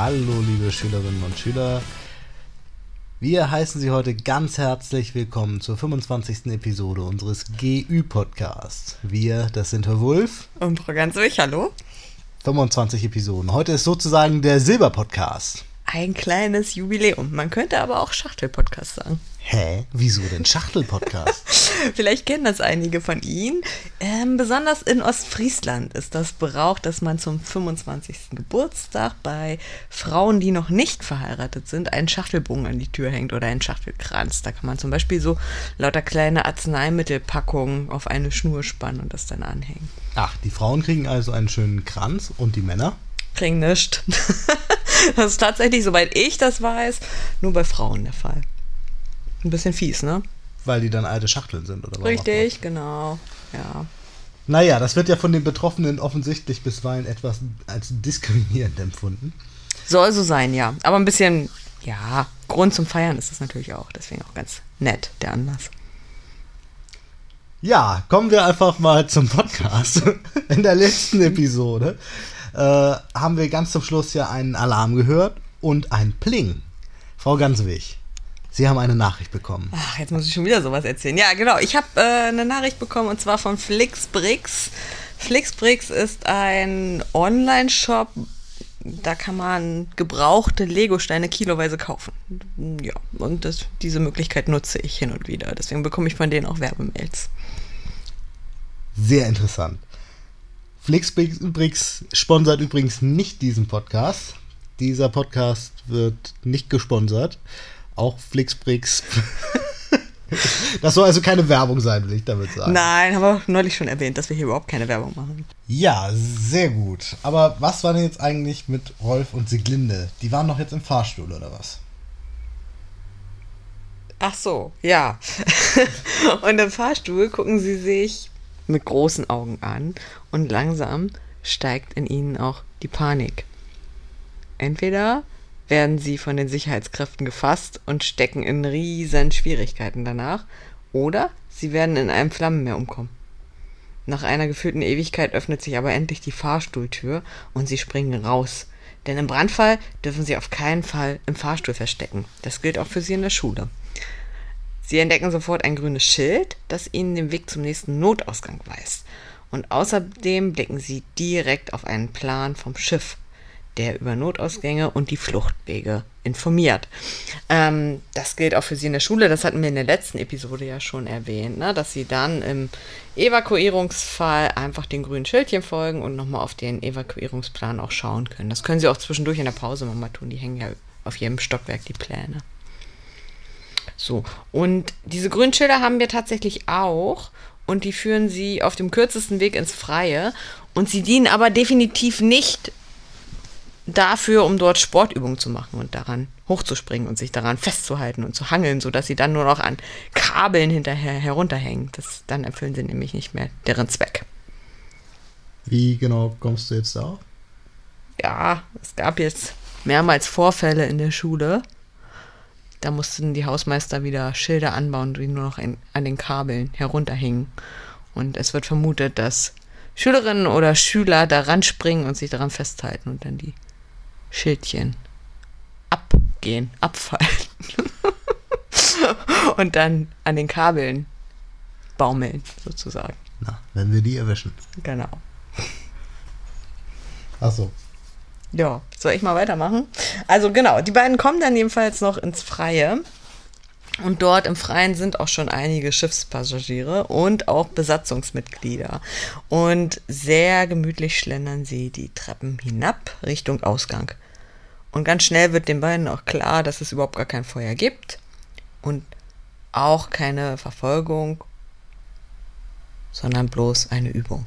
Hallo, liebe Schülerinnen und Schüler. Wir heißen Sie heute ganz herzlich willkommen zur 25. Episode unseres GÜ-Podcasts. Wir, das sind Herr Wulf. Und Frau Ganswig, hallo. 25 Episoden. Heute ist sozusagen der Silber-Podcast. Ein kleines Jubiläum. Man könnte aber auch Schachtel-Podcast sagen. Hä? Wieso denn Schachtel-Podcast? Vielleicht kennen das einige von Ihnen. Ähm, besonders in Ostfriesland ist das Brauch, dass man zum 25. Geburtstag bei Frauen, die noch nicht verheiratet sind, einen Schachtelbogen an die Tür hängt oder einen Schachtelkranz. Da kann man zum Beispiel so lauter kleine Arzneimittelpackungen auf eine Schnur spannen und das dann anhängen. Ach, die Frauen kriegen also einen schönen Kranz und die Männer? Kriegen nichts. das ist tatsächlich, soweit ich das weiß, nur bei Frauen der Fall. Ein bisschen fies, ne? Weil die dann alte Schachteln sind, oder was? Richtig, genau. Ja. Naja, das wird ja von den Betroffenen offensichtlich bisweilen etwas als diskriminierend empfunden. Soll so sein, ja. Aber ein bisschen, ja, Grund zum Feiern ist es natürlich auch. Deswegen auch ganz nett, der Anlass. Ja, kommen wir einfach mal zum Podcast. In der letzten Episode äh, haben wir ganz zum Schluss ja einen Alarm gehört und ein Pling. Frau Ganswig, Sie haben eine Nachricht bekommen. Ach, jetzt muss ich schon wieder sowas erzählen. Ja, genau. Ich habe äh, eine Nachricht bekommen und zwar von Flixbrix. Flixbrix ist ein Online-Shop. Da kann man gebrauchte Lego-Steine kiloweise kaufen. Ja, und das, diese Möglichkeit nutze ich hin und wieder. Deswegen bekomme ich von denen auch Werbemails. Sehr interessant. Flixbrix sponsert übrigens nicht diesen Podcast. Dieser Podcast wird nicht gesponsert auch Flixbrix. Das soll also keine Werbung sein, will ich damit sagen. Nein, haben wir neulich schon erwähnt, dass wir hier überhaupt keine Werbung machen. Ja, sehr gut. Aber was war denn jetzt eigentlich mit Rolf und Siglinde? Die waren doch jetzt im Fahrstuhl, oder was? Ach so, ja. und im Fahrstuhl gucken sie sich mit großen Augen an und langsam steigt in ihnen auch die Panik. Entweder werden sie von den Sicherheitskräften gefasst und stecken in riesen Schwierigkeiten danach, oder sie werden in einem Flammenmeer umkommen. Nach einer gefühlten Ewigkeit öffnet sich aber endlich die Fahrstuhltür und sie springen raus. Denn im Brandfall dürfen sie auf keinen Fall im Fahrstuhl verstecken. Das gilt auch für sie in der Schule. Sie entdecken sofort ein grünes Schild, das ihnen den Weg zum nächsten Notausgang weist. Und außerdem blicken sie direkt auf einen Plan vom Schiff, der über Notausgänge und die Fluchtwege informiert. Ähm, das gilt auch für Sie in der Schule. Das hatten wir in der letzten Episode ja schon erwähnt, ne? dass Sie dann im Evakuierungsfall einfach den grünen Schildchen folgen und nochmal auf den Evakuierungsplan auch schauen können. Das können Sie auch zwischendurch in der Pause nochmal tun. Die hängen ja auf jedem Stockwerk die Pläne. So, und diese grünen Schilder haben wir tatsächlich auch und die führen Sie auf dem kürzesten Weg ins Freie und sie dienen aber definitiv nicht dafür, um dort Sportübungen zu machen und daran hochzuspringen und sich daran festzuhalten und zu hangeln, sodass sie dann nur noch an Kabeln hinterher herunterhängen. Das, dann erfüllen sie nämlich nicht mehr deren Zweck. Wie genau kommst du jetzt da? Ja, es gab jetzt mehrmals Vorfälle in der Schule. Da mussten die Hausmeister wieder Schilder anbauen, die nur noch in, an den Kabeln herunterhängen. Und es wird vermutet, dass Schülerinnen oder Schüler daran springen und sich daran festhalten und dann die Schildchen abgehen, abfallen. und dann an den Kabeln baumeln, sozusagen. Na, wenn wir die erwischen. Genau. Achso. Ja, soll ich mal weitermachen? Also genau, die beiden kommen dann jedenfalls noch ins Freie. Und dort im Freien sind auch schon einige Schiffspassagiere und auch Besatzungsmitglieder. Und sehr gemütlich schlendern sie die Treppen hinab Richtung Ausgang. Und ganz schnell wird den beiden auch klar, dass es überhaupt gar kein Feuer gibt und auch keine Verfolgung, sondern bloß eine Übung.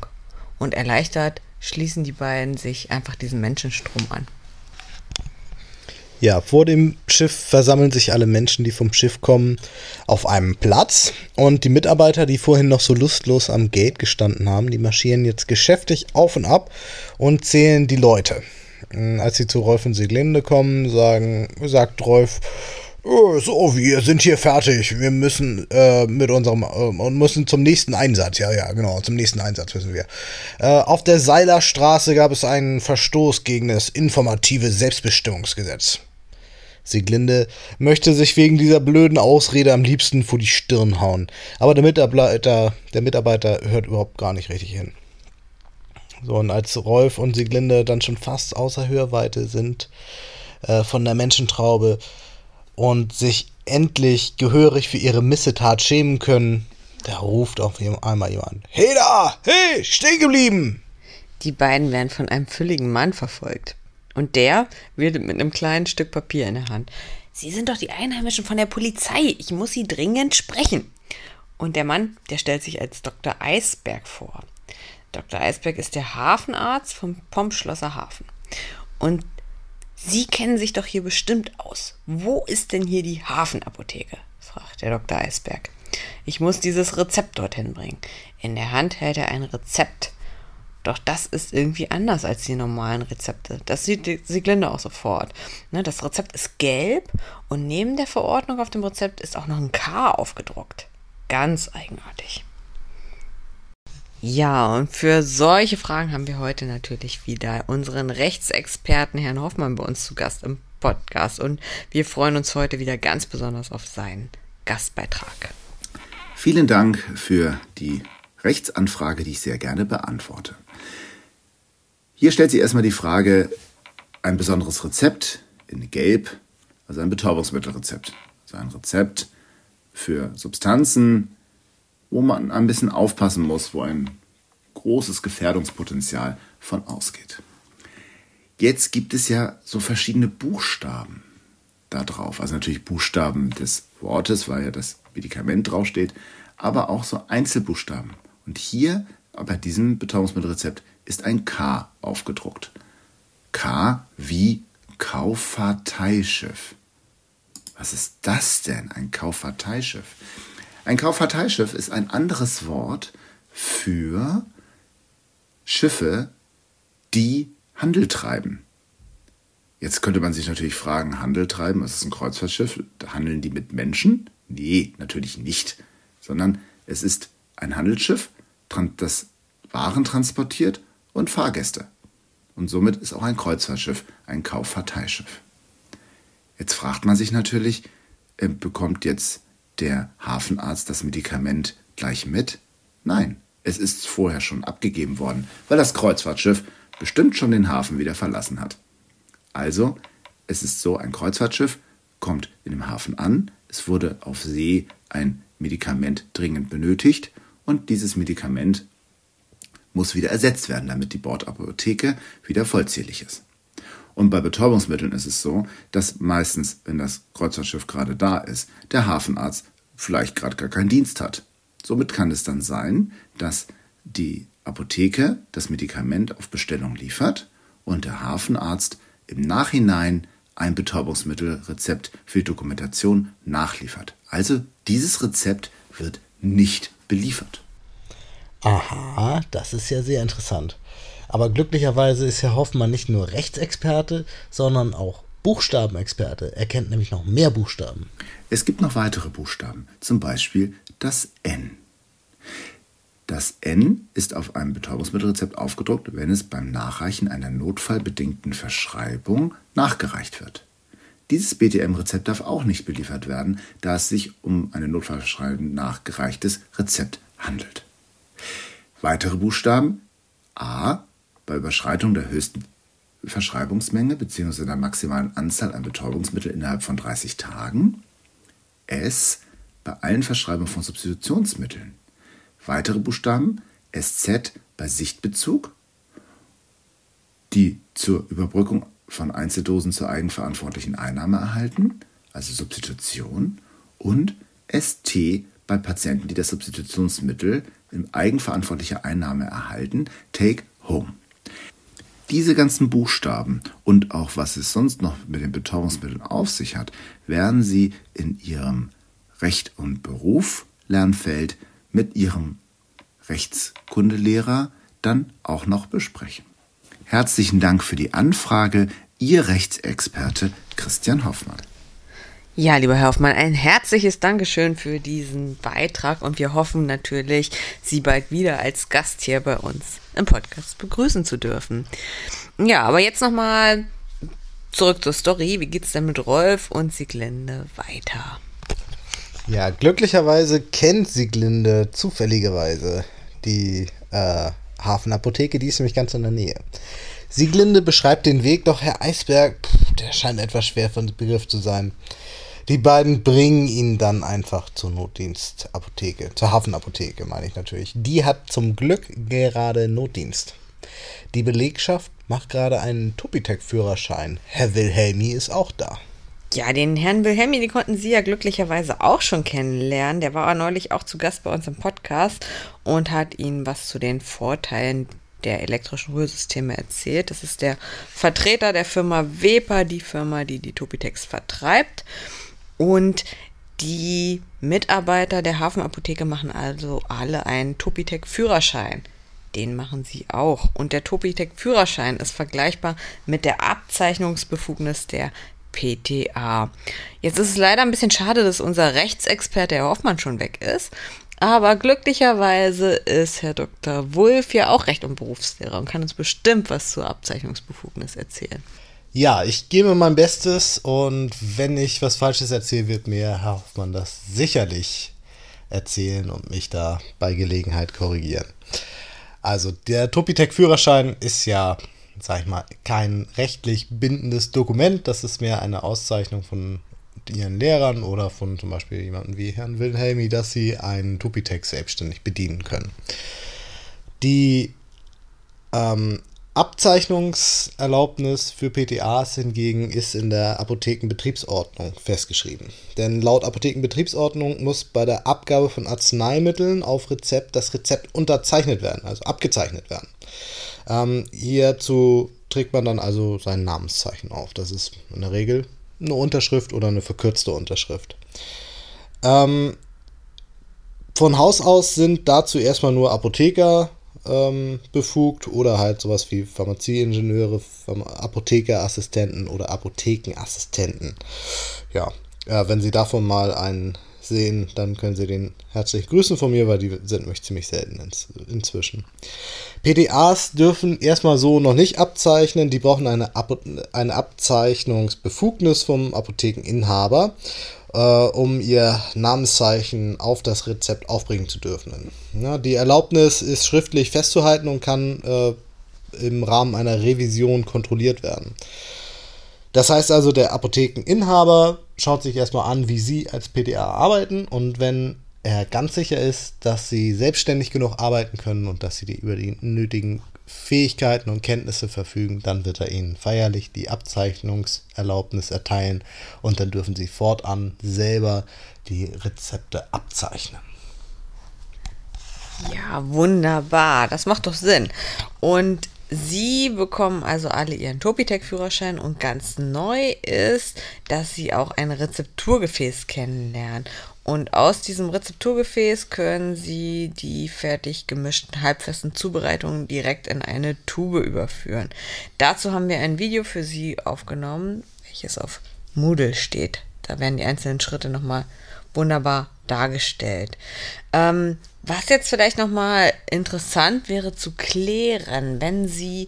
Und erleichtert schließen die beiden sich einfach diesem Menschenstrom an. Ja, vor dem Schiff versammeln sich alle Menschen, die vom Schiff kommen, auf einem Platz. Und die Mitarbeiter, die vorhin noch so lustlos am Gate gestanden haben, die marschieren jetzt geschäftig auf und ab und zählen die Leute. Als sie zu Rolf und Sieglinde kommen, sagen, sagt Rolf, so, wir sind hier fertig. Wir müssen äh, mit unserem äh, und müssen zum nächsten Einsatz. Ja, ja, genau, zum nächsten Einsatz müssen wir. Äh, auf der Seilerstraße gab es einen Verstoß gegen das informative Selbstbestimmungsgesetz. Sieglinde möchte sich wegen dieser blöden Ausrede am liebsten vor die Stirn hauen. Aber der Mitarbeiter, der Mitarbeiter hört überhaupt gar nicht richtig hin. So, und als Rolf und Sieglinde dann schon fast außer Hörweite sind äh, von der Menschentraube und sich endlich gehörig für ihre Missetat schämen können, da ruft auf einmal jemand: Hey da! Hey, stehen geblieben! Die beiden werden von einem fülligen Mann verfolgt. Und der wird mit einem kleinen Stück Papier in der Hand. Sie sind doch die Einheimischen von der Polizei. Ich muss Sie dringend sprechen. Und der Mann, der stellt sich als Dr. Eisberg vor. Dr. Eisberg ist der Hafenarzt vom Pompschlosser Hafen. Und Sie kennen sich doch hier bestimmt aus. Wo ist denn hier die Hafenapotheke? fragt der Dr. Eisberg. Ich muss dieses Rezept dorthin bringen. In der Hand hält er ein Rezept. Doch das ist irgendwie anders als die normalen Rezepte. Das sieht Sieglinde auch sofort. Ne, das Rezept ist gelb und neben der Verordnung auf dem Rezept ist auch noch ein K aufgedruckt. Ganz eigenartig. Ja, und für solche Fragen haben wir heute natürlich wieder unseren Rechtsexperten Herrn Hoffmann bei uns zu Gast im Podcast. Und wir freuen uns heute wieder ganz besonders auf seinen Gastbeitrag. Vielen Dank für die Rechtsanfrage, die ich sehr gerne beantworte. Hier stellt sich erstmal die Frage, ein besonderes Rezept in Gelb, also ein Betäubungsmittelrezept. Also ein Rezept für Substanzen, wo man ein bisschen aufpassen muss, wo ein großes Gefährdungspotenzial von ausgeht. Jetzt gibt es ja so verschiedene Buchstaben da drauf. Also natürlich Buchstaben des Wortes, weil ja das Medikament draufsteht, aber auch so Einzelbuchstaben. Und hier bei diesem Betäubungsmittelrezept ist ein K aufgedruckt. K wie Kauffahrteischiff. Was ist das denn, ein Kauffahrteischiff? Ein Kauffahrteischiff ist ein anderes Wort für Schiffe, die Handel treiben. Jetzt könnte man sich natürlich fragen, Handel treiben, was ist ein Kreuzfahrtschiff? Handeln die mit Menschen? Nee, natürlich nicht, sondern es ist ein Handelsschiff, das Waren transportiert und Fahrgäste. Und somit ist auch ein Kreuzfahrtschiff ein Kauffahrteischiff. Jetzt fragt man sich natürlich, äh, bekommt jetzt der Hafenarzt das Medikament gleich mit? Nein, es ist vorher schon abgegeben worden, weil das Kreuzfahrtschiff bestimmt schon den Hafen wieder verlassen hat. Also, es ist so, ein Kreuzfahrtschiff kommt in dem Hafen an, es wurde auf See ein Medikament dringend benötigt und dieses Medikament muss wieder ersetzt werden, damit die Bordapotheke wieder vollzählig ist. Und bei Betäubungsmitteln ist es so, dass meistens, wenn das Kreuzfahrtschiff gerade da ist, der Hafenarzt vielleicht gerade gar keinen Dienst hat. Somit kann es dann sein, dass die Apotheke das Medikament auf Bestellung liefert und der Hafenarzt im Nachhinein ein Betäubungsmittelrezept für die Dokumentation nachliefert. Also dieses Rezept wird nicht beliefert. Aha, das ist ja sehr interessant. Aber glücklicherweise ist Herr Hoffmann nicht nur Rechtsexperte, sondern auch Buchstabenexperte. Er kennt nämlich noch mehr Buchstaben. Es gibt noch weitere Buchstaben, zum Beispiel das N. Das N ist auf einem Betäubungsmittelrezept aufgedruckt, wenn es beim Nachreichen einer notfallbedingten Verschreibung nachgereicht wird. Dieses BTM-Rezept darf auch nicht beliefert werden, da es sich um ein Notfallverschreibung nachgereichtes Rezept handelt. Weitere Buchstaben A bei Überschreitung der höchsten Verschreibungsmenge bzw. der maximalen Anzahl an Betäubungsmitteln innerhalb von 30 Tagen. S bei allen Verschreibungen von Substitutionsmitteln. Weitere Buchstaben SZ bei Sichtbezug, die zur Überbrückung von Einzeldosen zur eigenverantwortlichen Einnahme erhalten, also Substitution, und ST bei Patienten, die das Substitutionsmittel in eigenverantwortlicher Einnahme erhalten, Take Home. Diese ganzen Buchstaben und auch was es sonst noch mit den Betäubungsmitteln auf sich hat, werden Sie in Ihrem Recht und Beruf Lernfeld mit Ihrem Rechtskundelehrer dann auch noch besprechen. Herzlichen Dank für die Anfrage, Ihr Rechtsexperte Christian Hoffmann. Ja, lieber Herr Hoffmann, ein herzliches Dankeschön für diesen Beitrag und wir hoffen natürlich, Sie bald wieder als Gast hier bei uns im Podcast begrüßen zu dürfen. Ja, aber jetzt nochmal zurück zur Story. Wie geht's denn mit Rolf und Sieglinde weiter? Ja, glücklicherweise kennt Sieglinde zufälligerweise die äh, Hafenapotheke, die ist nämlich ganz in der Nähe. Sieglinde beschreibt den Weg, doch Herr Eisberg, pff, der scheint etwas schwer von Begriff zu sein. Die beiden bringen ihn dann einfach zur Notdienstapotheke, zur Hafenapotheke meine ich natürlich. Die hat zum Glück gerade Notdienst. Die Belegschaft macht gerade einen Topitec-Führerschein. Herr Wilhelmi ist auch da. Ja, den Herrn Wilhelmi, den konnten Sie ja glücklicherweise auch schon kennenlernen. Der war neulich auch zu Gast bei uns im Podcast und hat Ihnen was zu den Vorteilen der elektrischen Rührsysteme erzählt. Das ist der Vertreter der Firma Weber, die Firma, die die Topitex vertreibt. Und die Mitarbeiter der Hafenapotheke machen also alle einen Topitec-Führerschein. Den machen sie auch. Und der Topitec-Führerschein ist vergleichbar mit der Abzeichnungsbefugnis der PTA. Jetzt ist es leider ein bisschen schade, dass unser Rechtsexperte Herr Hoffmann schon weg ist. Aber glücklicherweise ist Herr Dr. Wulff ja auch Recht- und Berufslehrer und kann uns bestimmt was zur Abzeichnungsbefugnis erzählen. Ja, ich gebe mein Bestes und wenn ich was Falsches erzähle, wird mir Herr Hoffmann das sicherlich erzählen und mich da bei Gelegenheit korrigieren. Also der Topitec-Führerschein ist ja, sag ich mal, kein rechtlich bindendes Dokument. Das ist mehr eine Auszeichnung von ihren Lehrern oder von zum Beispiel jemandem wie Herrn Wilhelmi, dass sie einen Topitec selbstständig bedienen können. Die ähm, Abzeichnungserlaubnis für PTAs hingegen ist in der Apothekenbetriebsordnung festgeschrieben. Denn laut Apothekenbetriebsordnung muss bei der Abgabe von Arzneimitteln auf Rezept das Rezept unterzeichnet werden, also abgezeichnet werden. Ähm, hierzu trägt man dann also sein Namenszeichen auf. Das ist in der Regel eine Unterschrift oder eine verkürzte Unterschrift. Ähm, von Haus aus sind dazu erstmal nur Apotheker ähm, befugt oder halt sowas wie Pharmazieingenieure, Pharma Apothekerassistenten oder Apothekenassistenten. Ja, äh, wenn Sie davon mal einen sehen, dann können Sie den herzlich grüßen von mir, weil die sind nämlich ziemlich selten inzwischen. PDAs dürfen erstmal so noch nicht abzeichnen, die brauchen eine, Ab eine Abzeichnungsbefugnis vom Apothekeninhaber äh, um ihr Namenszeichen auf das Rezept aufbringen zu dürfen. Ja, die Erlaubnis ist schriftlich festzuhalten und kann äh, im Rahmen einer Revision kontrolliert werden. Das heißt also, der Apothekeninhaber schaut sich erstmal an, wie Sie als PDA arbeiten und wenn er ganz sicher ist, dass Sie selbstständig genug arbeiten können und dass Sie die über die nötigen Fähigkeiten und Kenntnisse verfügen, dann wird er ihnen feierlich die Abzeichnungserlaubnis erteilen und dann dürfen sie fortan selber die Rezepte abzeichnen. Ja, wunderbar. Das macht doch Sinn. Und Sie bekommen also alle ihren Topitec-Führerschein und ganz neu ist, dass Sie auch ein Rezepturgefäß kennenlernen. Und aus diesem Rezepturgefäß können Sie die fertig gemischten halbfesten Zubereitungen direkt in eine Tube überführen. Dazu haben wir ein Video für Sie aufgenommen, welches auf Moodle steht. Da werden die einzelnen Schritte nochmal wunderbar dargestellt. Ähm, was jetzt vielleicht nochmal interessant wäre zu klären, wenn Sie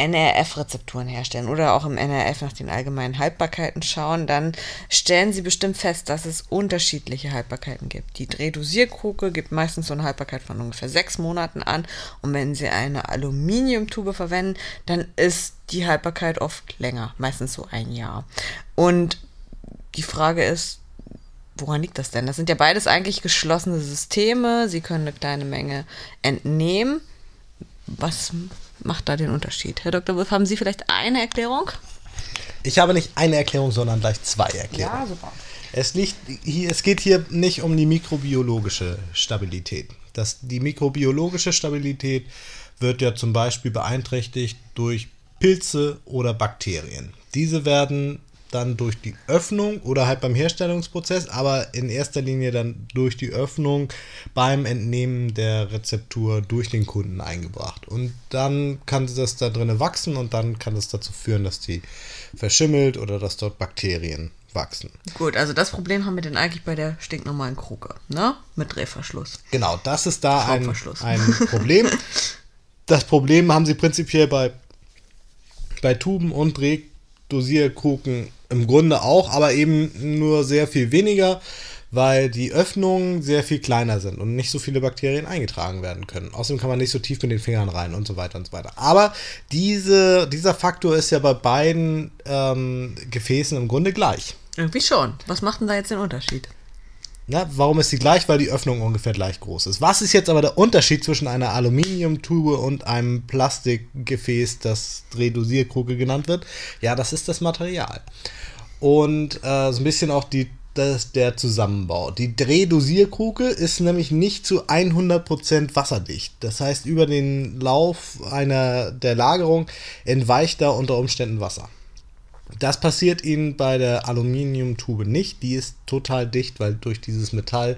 NRF-Rezepturen herstellen oder auch im NRF nach den allgemeinen Haltbarkeiten schauen, dann stellen Sie bestimmt fest, dass es unterschiedliche Haltbarkeiten gibt. Die Drehdosierkruke gibt meistens so eine Haltbarkeit von ungefähr sechs Monaten an und wenn Sie eine Aluminiumtube verwenden, dann ist die Haltbarkeit oft länger, meistens so ein Jahr. Und die Frage ist, woran liegt das denn? Das sind ja beides eigentlich geschlossene Systeme. Sie können eine kleine Menge entnehmen. Was macht da den Unterschied? Herr Dr. Wolf, haben Sie vielleicht eine Erklärung? Ich habe nicht eine Erklärung, sondern gleich zwei Erklärungen. Ja, super. Es, liegt hier, es geht hier nicht um die mikrobiologische Stabilität. Das, die mikrobiologische Stabilität wird ja zum Beispiel beeinträchtigt durch Pilze oder Bakterien. Diese werden dann durch die Öffnung oder halt beim Herstellungsprozess, aber in erster Linie dann durch die Öffnung beim Entnehmen der Rezeptur durch den Kunden eingebracht. Und dann kann das da drinnen wachsen und dann kann das dazu führen, dass die verschimmelt oder dass dort Bakterien wachsen. Gut, also das Problem haben wir denn eigentlich bei der stinknormalen Kruke, ne? Mit Drehverschluss. Genau, das ist da ein, ein Problem. das Problem haben sie prinzipiell bei, bei Tuben und Drehdosierkruken im Grunde auch, aber eben nur sehr viel weniger, weil die Öffnungen sehr viel kleiner sind und nicht so viele Bakterien eingetragen werden können. Außerdem kann man nicht so tief mit den Fingern rein und so weiter und so weiter. Aber diese, dieser Faktor ist ja bei beiden ähm, Gefäßen im Grunde gleich. Irgendwie schon. Was macht denn da jetzt den Unterschied? Na, warum ist sie gleich? Weil die Öffnung ungefähr gleich groß ist. Was ist jetzt aber der Unterschied zwischen einer Aluminiumtube und einem Plastikgefäß, das Drehdosierkruke genannt wird? Ja, das ist das Material. Und äh, so ein bisschen auch die, das, der Zusammenbau. Die Drehdosierkruke ist nämlich nicht zu 100% wasserdicht. Das heißt, über den Lauf einer, der Lagerung entweicht da unter Umständen Wasser. Das passiert ihnen bei der Aluminiumtube nicht. Die ist total dicht, weil durch dieses Metall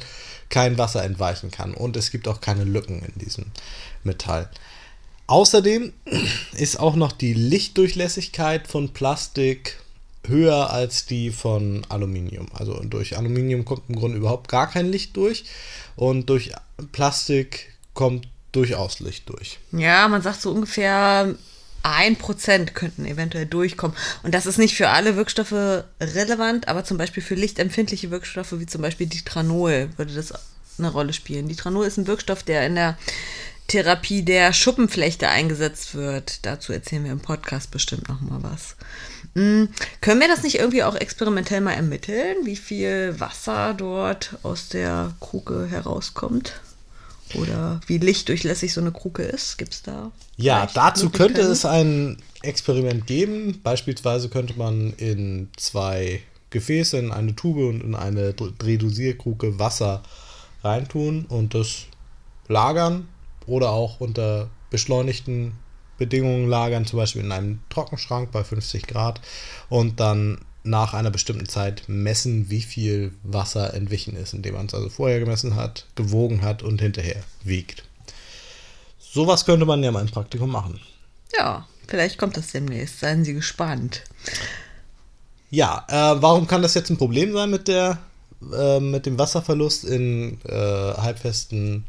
kein Wasser entweichen kann. Und es gibt auch keine Lücken in diesem Metall. Außerdem ist auch noch die Lichtdurchlässigkeit von Plastik höher als die von Aluminium. Also durch Aluminium kommt im Grunde überhaupt gar kein Licht durch. Und durch Plastik kommt durchaus Licht durch. Ja, man sagt so ungefähr ein Prozent könnten eventuell durchkommen. Und das ist nicht für alle Wirkstoffe relevant, aber zum Beispiel für lichtempfindliche Wirkstoffe wie zum Beispiel Ditranol würde das eine Rolle spielen. Ditranol ist ein Wirkstoff, der in der Therapie der Schuppenflechte eingesetzt wird. Dazu erzählen wir im Podcast bestimmt noch mal was. Hm, können wir das nicht irgendwie auch experimentell mal ermitteln, wie viel Wasser dort aus der Kruke herauskommt? Oder wie lichtdurchlässig so eine Kruke ist? Gibt es da? Ja, dazu könnte es ein Experiment geben. Beispielsweise könnte man in zwei Gefäße, in eine Tube und in eine Dr- Drehdosierkruke Wasser reintun und das lagern oder auch unter beschleunigten Bedingungen lagern, zum Beispiel in einem Trockenschrank bei 50 Grad und dann nach einer bestimmten Zeit messen, wie viel Wasser entwichen ist, indem man es also vorher gemessen hat, gewogen hat und hinterher wiegt. Sowas könnte man ja mal im Praktikum machen. Ja, vielleicht kommt das demnächst. Seien Sie gespannt. Ja, äh, warum kann das jetzt ein Problem sein mit der äh, mit dem Wasserverlust in äh, halbfesten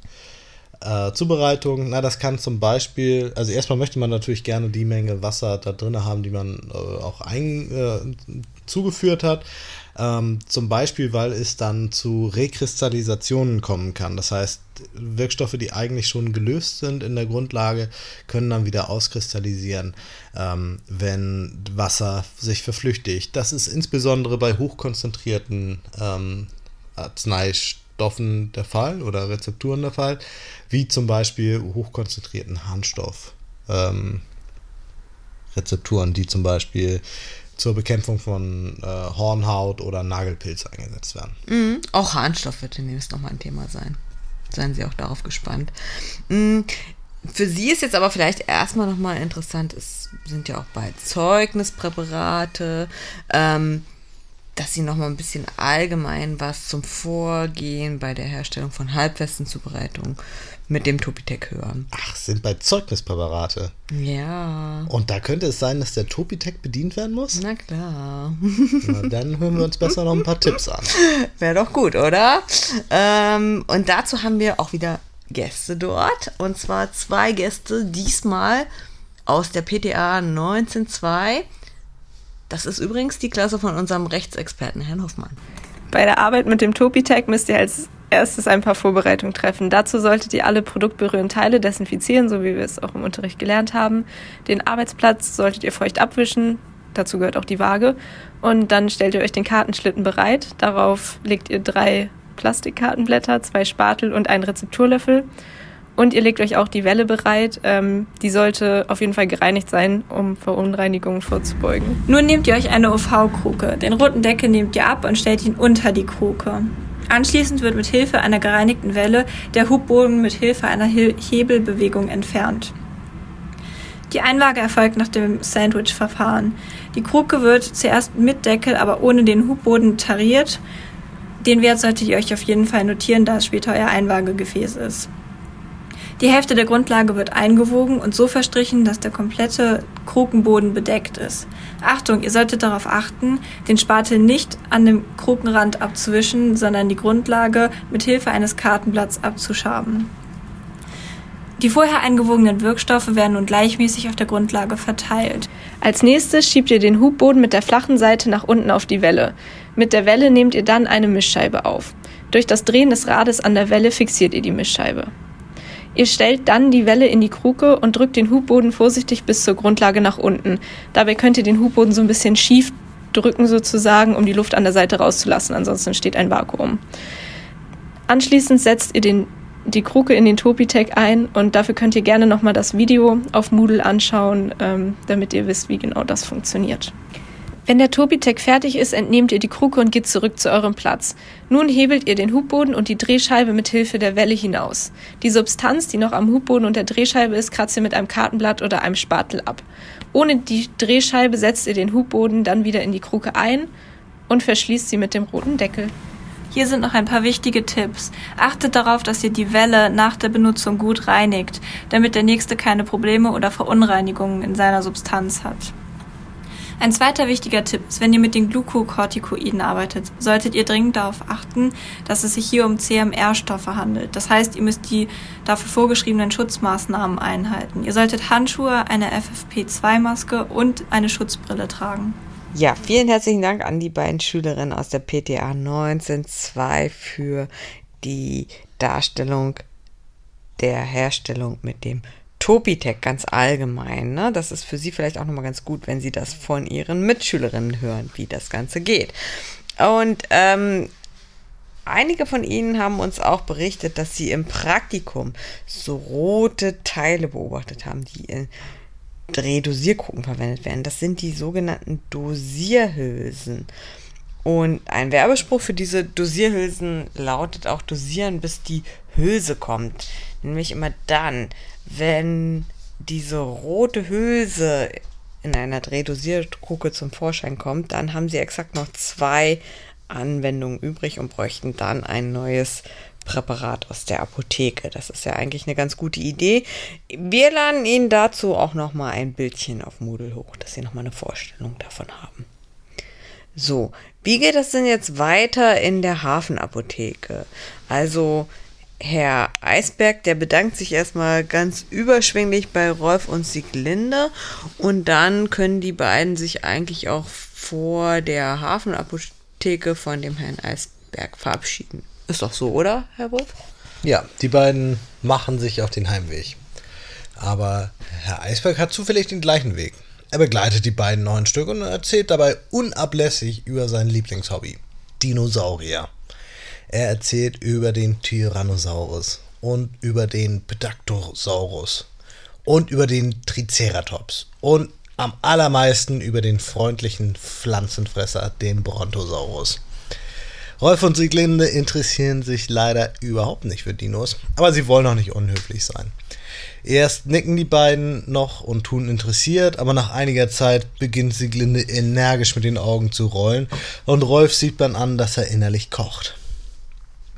äh, Zubereitungen? Na, das kann zum Beispiel, also erstmal möchte man natürlich gerne die Menge Wasser da drin haben, die man äh, auch ein, äh, zugeführt hat. Ähm, zum Beispiel, weil es dann zu Rekristallisationen kommen kann. Das heißt, Wirkstoffe, die eigentlich schon gelöst sind in der Grundlage, können dann wieder auskristallisieren, ähm, wenn Wasser sich verflüchtigt. Das ist insbesondere bei hochkonzentrierten ähm, Arzneistoffen der Fall oder Rezepturen der Fall, wie zum Beispiel hochkonzentrierten Harnstoff. Ähm, Rezepturen, die zum Beispiel zur Bekämpfung von äh, Hornhaut oder Nagelpilz eingesetzt werden. Mhm. Auch Harnstoff wird demnächst nochmal ein Thema sein. Seien Sie auch darauf gespannt. Mhm. Für Sie ist jetzt aber vielleicht erstmal nochmal interessant, es sind ja auch bald Zeugnispräparate, ähm, dass Sie nochmal ein bisschen allgemein was zum Vorgehen bei der Herstellung von halbfesten Zubereitungen mit dem Topitec hören. Ach, sind bei Zeugnispräparate. Ja, Und da könnte es sein, dass der Topitec bedient werden muss? na klar. Na, dann hören wir uns besser noch ein paar Tipps an. Wäre doch gut, oder? Ähm, und dazu haben wir auch wieder Gäste dort. Und zwar zwei Gäste, diesmal aus der PTA 192. Das ist übrigens die Klasse von unserem Rechtsexperten, Herrn Hoffmann. Bei der Arbeit mit dem Topitec müsst ihr als erstes ein paar Vorbereitungen treffen. Dazu solltet ihr alle produktberührenden Teile desinfizieren, so wie wir es auch im Unterricht gelernt haben. Den Arbeitsplatz solltet ihr feucht abwischen. Dazu gehört auch die Waage. Und dann stellt ihr euch den Kartenschlitten bereit. Darauf legt ihr drei Plastikkartenblätter, zwei Spatel und einen Rezepturlöffel. Und ihr legt euch auch die Welle bereit. Ähm, die sollte auf jeden Fall gereinigt sein, um Verunreinigungen vorzubeugen. Nun nehmt ihr euch eine OV-Kruke. Den roten Deckel nehmt ihr ab und stellt ihn unter die Kruke. Anschließend wird mit Hilfe einer gereinigten Welle der Hubboden mit Hilfe einer He Hebelbewegung entfernt. Die Einlage erfolgt nach dem Sandwich-Verfahren. Die Kruke wird zuerst mit Deckel, aber ohne den Hubboden tariert. Den Wert solltet ihr euch auf jeden Fall notieren, da es später euer Einlagegefäß ist. Die Hälfte der Grundlage wird eingewogen und so verstrichen, dass der komplette Krukenboden bedeckt ist. Achtung, ihr solltet darauf achten, den Spatel nicht an dem Krukenrand abzuwischen, sondern die Grundlage mit Hilfe eines Kartenblatts abzuschaben. Die vorher eingewogenen Wirkstoffe werden nun gleichmäßig auf der Grundlage verteilt. Als nächstes schiebt ihr den Hubboden mit der flachen Seite nach unten auf die Welle. Mit der Welle nehmt ihr dann eine Mischscheibe auf. Durch das Drehen des Rades an der Welle fixiert ihr die Mischscheibe. Ihr stellt dann die Welle in die Kruke und drückt den Hubboden vorsichtig bis zur Grundlage nach unten. Dabei könnt ihr den Hubboden so ein bisschen schief drücken sozusagen, um die Luft an der Seite rauszulassen, ansonsten entsteht ein Vakuum. Anschließend setzt ihr den, die Kruke in den Topitec ein und dafür könnt ihr gerne nochmal das Video auf Moodle anschauen, ähm, damit ihr wisst, wie genau das funktioniert. Wenn der Topitec fertig ist, entnehmt ihr die Kruke und geht zurück zu eurem Platz. Nun hebelt ihr den Hubboden und die Drehscheibe mit Hilfe der Welle hinaus. Die Substanz, die noch am Hubboden und der Drehscheibe ist, kratzt ihr mit einem Kartenblatt oder einem Spatel ab. Ohne die Drehscheibe setzt ihr den Hubboden dann wieder in die Kruke ein und verschließt sie mit dem roten Deckel. Hier sind noch ein paar wichtige Tipps. Achtet darauf, dass ihr die Welle nach der Benutzung gut reinigt, damit der nächste keine Probleme oder Verunreinigungen in seiner Substanz hat. Ein zweiter wichtiger Tipp ist, wenn ihr mit den Glukokortikoiden arbeitet, solltet ihr dringend darauf achten, dass es sich hier um CMR-Stoffe handelt. Das heißt, ihr müsst die dafür vorgeschriebenen Schutzmaßnahmen einhalten. Ihr solltet Handschuhe, eine FFP2-Maske und eine Schutzbrille tragen. Ja, vielen herzlichen Dank an die beiden Schülerinnen aus der PTA 19.2 für die Darstellung der Herstellung mit dem Topitech ganz allgemein. Ne? Das ist für Sie vielleicht auch nochmal ganz gut, wenn Sie das von Ihren Mitschülerinnen hören, wie das Ganze geht. Und ähm, einige von Ihnen haben uns auch berichtet, dass sie im Praktikum so rote Teile beobachtet haben, die in Drehdosierkrugen verwendet werden. Das sind die sogenannten Dosierhülsen. Und ein Werbespruch für diese Dosierhülsen lautet auch dosieren, bis die Hülse kommt. Nämlich immer dann, wenn diese rote Hülse in einer Drehdosierkruke zum Vorschein kommt, dann haben sie exakt noch zwei Anwendungen übrig und bräuchten dann ein neues Präparat aus der Apotheke. Das ist ja eigentlich eine ganz gute Idee. Wir laden Ihnen dazu auch noch mal ein Bildchen auf Moodle hoch, dass Sie noch mal eine Vorstellung davon haben. So, wie geht es denn jetzt weiter in der Hafenapotheke? Also Herr Eisberg, der bedankt sich erstmal ganz überschwänglich bei Rolf und Sieglinde und dann können die beiden sich eigentlich auch vor der Hafenapotheke von dem Herrn Eisberg verabschieden. Ist doch so, oder, Herr Wolf? Ja, die beiden machen sich auf den Heimweg. Aber Herr Eisberg hat zufällig den gleichen Weg. Er begleitet die beiden ein Stück und erzählt dabei unablässig über sein Lieblingshobby: Dinosaurier. Er erzählt über den Tyrannosaurus und über den Pedactosaurus und über den Triceratops und am allermeisten über den freundlichen Pflanzenfresser, den Brontosaurus. Rolf und Sieglinde interessieren sich leider überhaupt nicht für Dinos, aber sie wollen auch nicht unhöflich sein. Erst nicken die beiden noch und tun interessiert, aber nach einiger Zeit beginnt Sieglinde energisch mit den Augen zu rollen und Rolf sieht dann an, dass er innerlich kocht.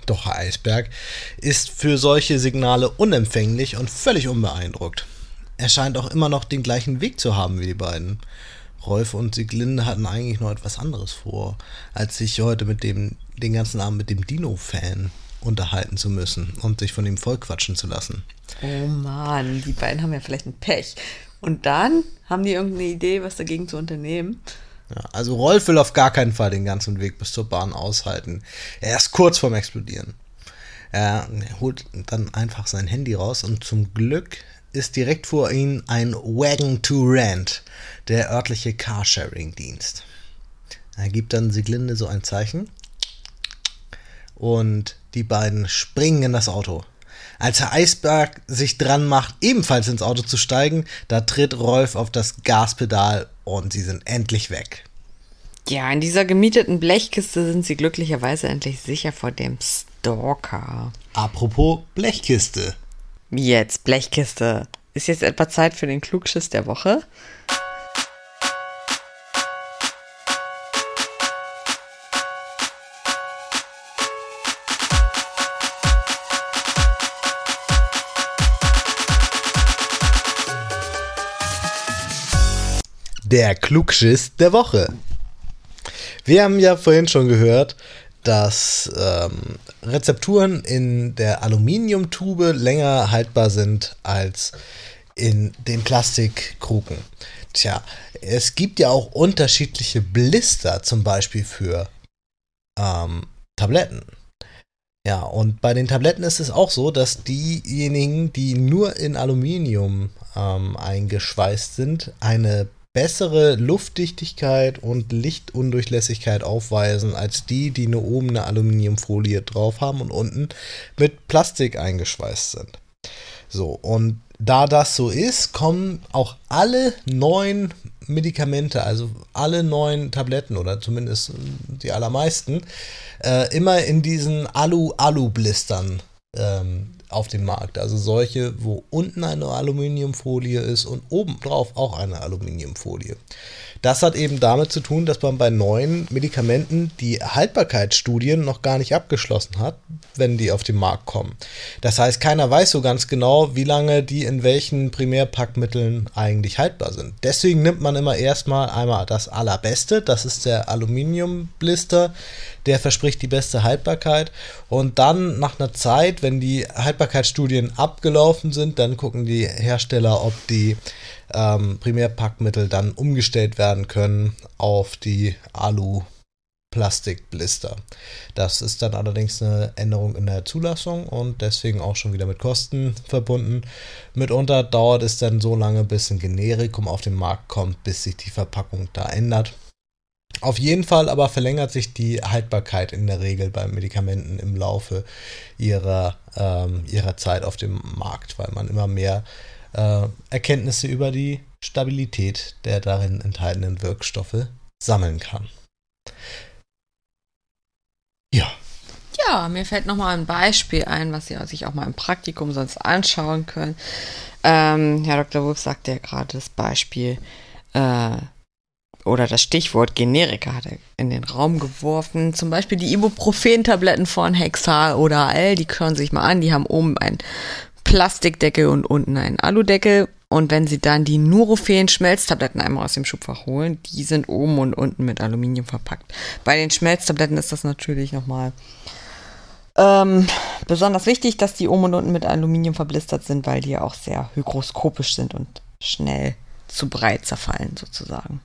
Doch Herr Eisberg ist für solche Signale unempfänglich und völlig unbeeindruckt. Er scheint auch immer noch den gleichen Weg zu haben wie die beiden. Rolf und Sieglinde hatten eigentlich noch etwas anderes vor, als sich heute mit dem, den ganzen Abend mit dem Dino-Fan unterhalten zu müssen und sich von ihm vollquatschen zu lassen. Oh Mann, die beiden haben ja vielleicht ein Pech. Und dann haben die irgendeine Idee, was dagegen zu unternehmen. Ja, also Rolf will auf gar keinen Fall den ganzen Weg bis zur Bahn aushalten. Er ist kurz vorm Explodieren. Er holt dann einfach sein Handy raus und zum Glück ist direkt vor ihm ein Wagon to Rent, der örtliche Carsharing-Dienst. Er gibt dann Sieglinde so ein Zeichen und die beiden springen in das Auto. Als Herr Eisberg sich dran macht, ebenfalls ins Auto zu steigen, da tritt Rolf auf das Gaspedal und sie sind endlich weg. Ja, in dieser gemieteten Blechkiste sind sie glücklicherweise endlich sicher vor dem Stalker. Apropos Blechkiste. Jetzt, Blechkiste. Ist jetzt etwa Zeit für den Klugschiss der Woche? Der Klugschiss der Woche. Wir haben ja vorhin schon gehört, dass ähm, Rezepturen in der Aluminiumtube länger haltbar sind als in den Plastikkrugen. Tja, es gibt ja auch unterschiedliche Blister, zum Beispiel für ähm, Tabletten. Ja, und bei den Tabletten ist es auch so, dass diejenigen, die nur in Aluminium ähm, eingeschweißt sind, eine bessere Luftdichtigkeit und Lichtundurchlässigkeit aufweisen als die, die nur oben eine Aluminiumfolie drauf haben und unten mit Plastik eingeschweißt sind. So, und da das so ist, kommen auch alle neuen Medikamente, also alle neuen Tabletten oder zumindest die allermeisten, äh, immer in diesen Alu-Alu-Blistern ähm, auf den Markt. Also solche, wo unten eine Aluminiumfolie ist und oben drauf auch eine Aluminiumfolie. Das hat eben damit zu tun, dass man bei neuen Medikamenten die Haltbarkeitsstudien noch gar nicht abgeschlossen hat, wenn die auf den Markt kommen. Das heißt, keiner weiß so ganz genau, wie lange die in welchen Primärpackmitteln eigentlich haltbar sind. Deswegen nimmt man immer erstmal einmal das allerbeste, das ist der Aluminiumblister, der verspricht die beste Haltbarkeit und dann nach einer Zeit, wenn die Haltbarkeitsstudien abgelaufen sind, dann gucken die Hersteller, ob die ähm, Primärpackmittel dann umgestellt werden können auf die Alu. Plastikblister. Das ist dann allerdings eine Änderung in der Zulassung und deswegen auch schon wieder mit Kosten verbunden. Mitunter dauert es dann so lange, bis ein Generikum auf den Markt kommt, bis sich die Verpackung da ändert. Auf jeden Fall aber verlängert sich die Haltbarkeit in der Regel bei Medikamenten im Laufe ihrer, ähm, ihrer Zeit auf dem Markt, weil man immer mehr äh, Erkenntnisse über die Stabilität der darin enthaltenen Wirkstoffe sammeln kann. Ja. Ja, mir fällt nochmal ein Beispiel ein, was Sie sich auch mal im Praktikum sonst anschauen können. Ähm, Herr Dr. Wolf sagte ja gerade das Beispiel äh, oder das Stichwort Generika hat er in den Raum geworfen. Zum Beispiel die Ibuprofen-Tabletten von Hexal oder Al, die können sich mal an. Die haben oben einen Plastikdeckel und unten einen Aludeckel. Und wenn Sie dann die Nurofen-Schmelztabletten einmal aus dem Schubfach holen, die sind oben und unten mit Aluminium verpackt. Bei den Schmelztabletten ist das natürlich nochmal ähm, besonders wichtig, dass die oben und unten mit Aluminium verblistert sind, weil die ja auch sehr hygroskopisch sind und schnell zu breit zerfallen sozusagen.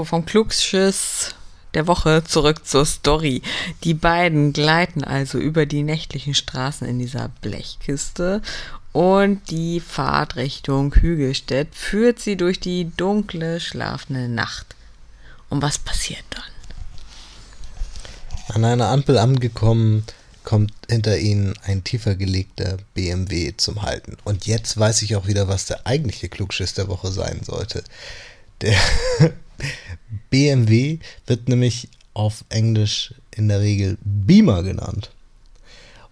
So, vom Klugschiss der Woche zurück zur Story. Die beiden gleiten also über die nächtlichen Straßen in dieser Blechkiste und die Fahrtrichtung Hügelstedt führt sie durch die dunkle, schlafende Nacht. Und was passiert dann? An einer Ampel angekommen, kommt hinter ihnen ein tiefer gelegter BMW zum Halten. Und jetzt weiß ich auch wieder, was der eigentliche Klugschiss der Woche sein sollte. Der BMW wird nämlich auf Englisch in der Regel Beamer genannt.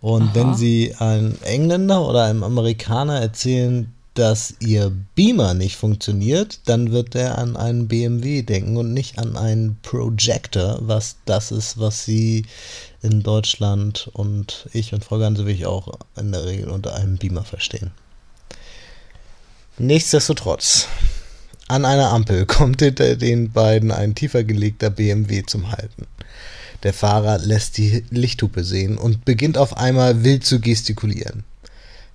Und Aha. wenn Sie einem Engländer oder einem Amerikaner erzählen, dass Ihr Beamer nicht funktioniert, dann wird er an einen BMW denken und nicht an einen Projector, was das ist, was Sie in Deutschland und ich und Frau Gansewig auch in der Regel unter einem Beamer verstehen. Nichtsdestotrotz, an einer Ampel kommt hinter den beiden ein tiefer gelegter BMW zum Halten. Der Fahrer lässt die Lichthupe sehen und beginnt auf einmal wild zu gestikulieren.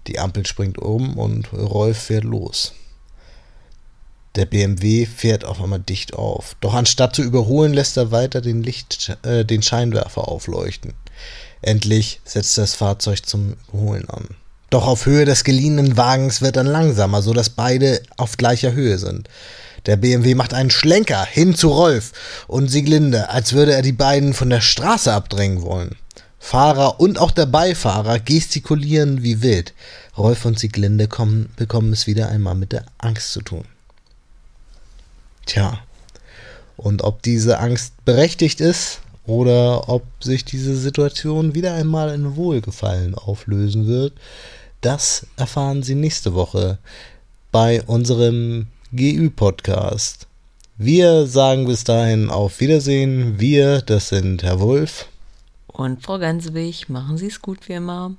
Die Ampel springt um und Rolf fährt los. Der BMW fährt auf einmal dicht auf. Doch anstatt zu überholen, lässt er weiter den, Licht, äh, den Scheinwerfer aufleuchten. Endlich setzt das Fahrzeug zum Überholen an. Doch auf Höhe des geliehenen Wagens wird dann langsamer, so dass beide auf gleicher Höhe sind. Der BMW macht einen Schlenker hin zu Rolf und Sieglinde, als würde er die beiden von der Straße abdrängen wollen. Fahrer und auch der Beifahrer gestikulieren wie wild. Rolf und Sieglinde kommen, bekommen es wieder einmal mit der Angst zu tun. Tja, und ob diese Angst berechtigt ist oder ob sich diese Situation wieder einmal in Wohlgefallen auflösen wird, das erfahren Sie nächste Woche bei unserem GÜ-Podcast Wir sagen bis dahin auf Wiedersehen. Wir, das sind Herr Wulff. Und Frau Gansewig, machen Sie es gut wie immer.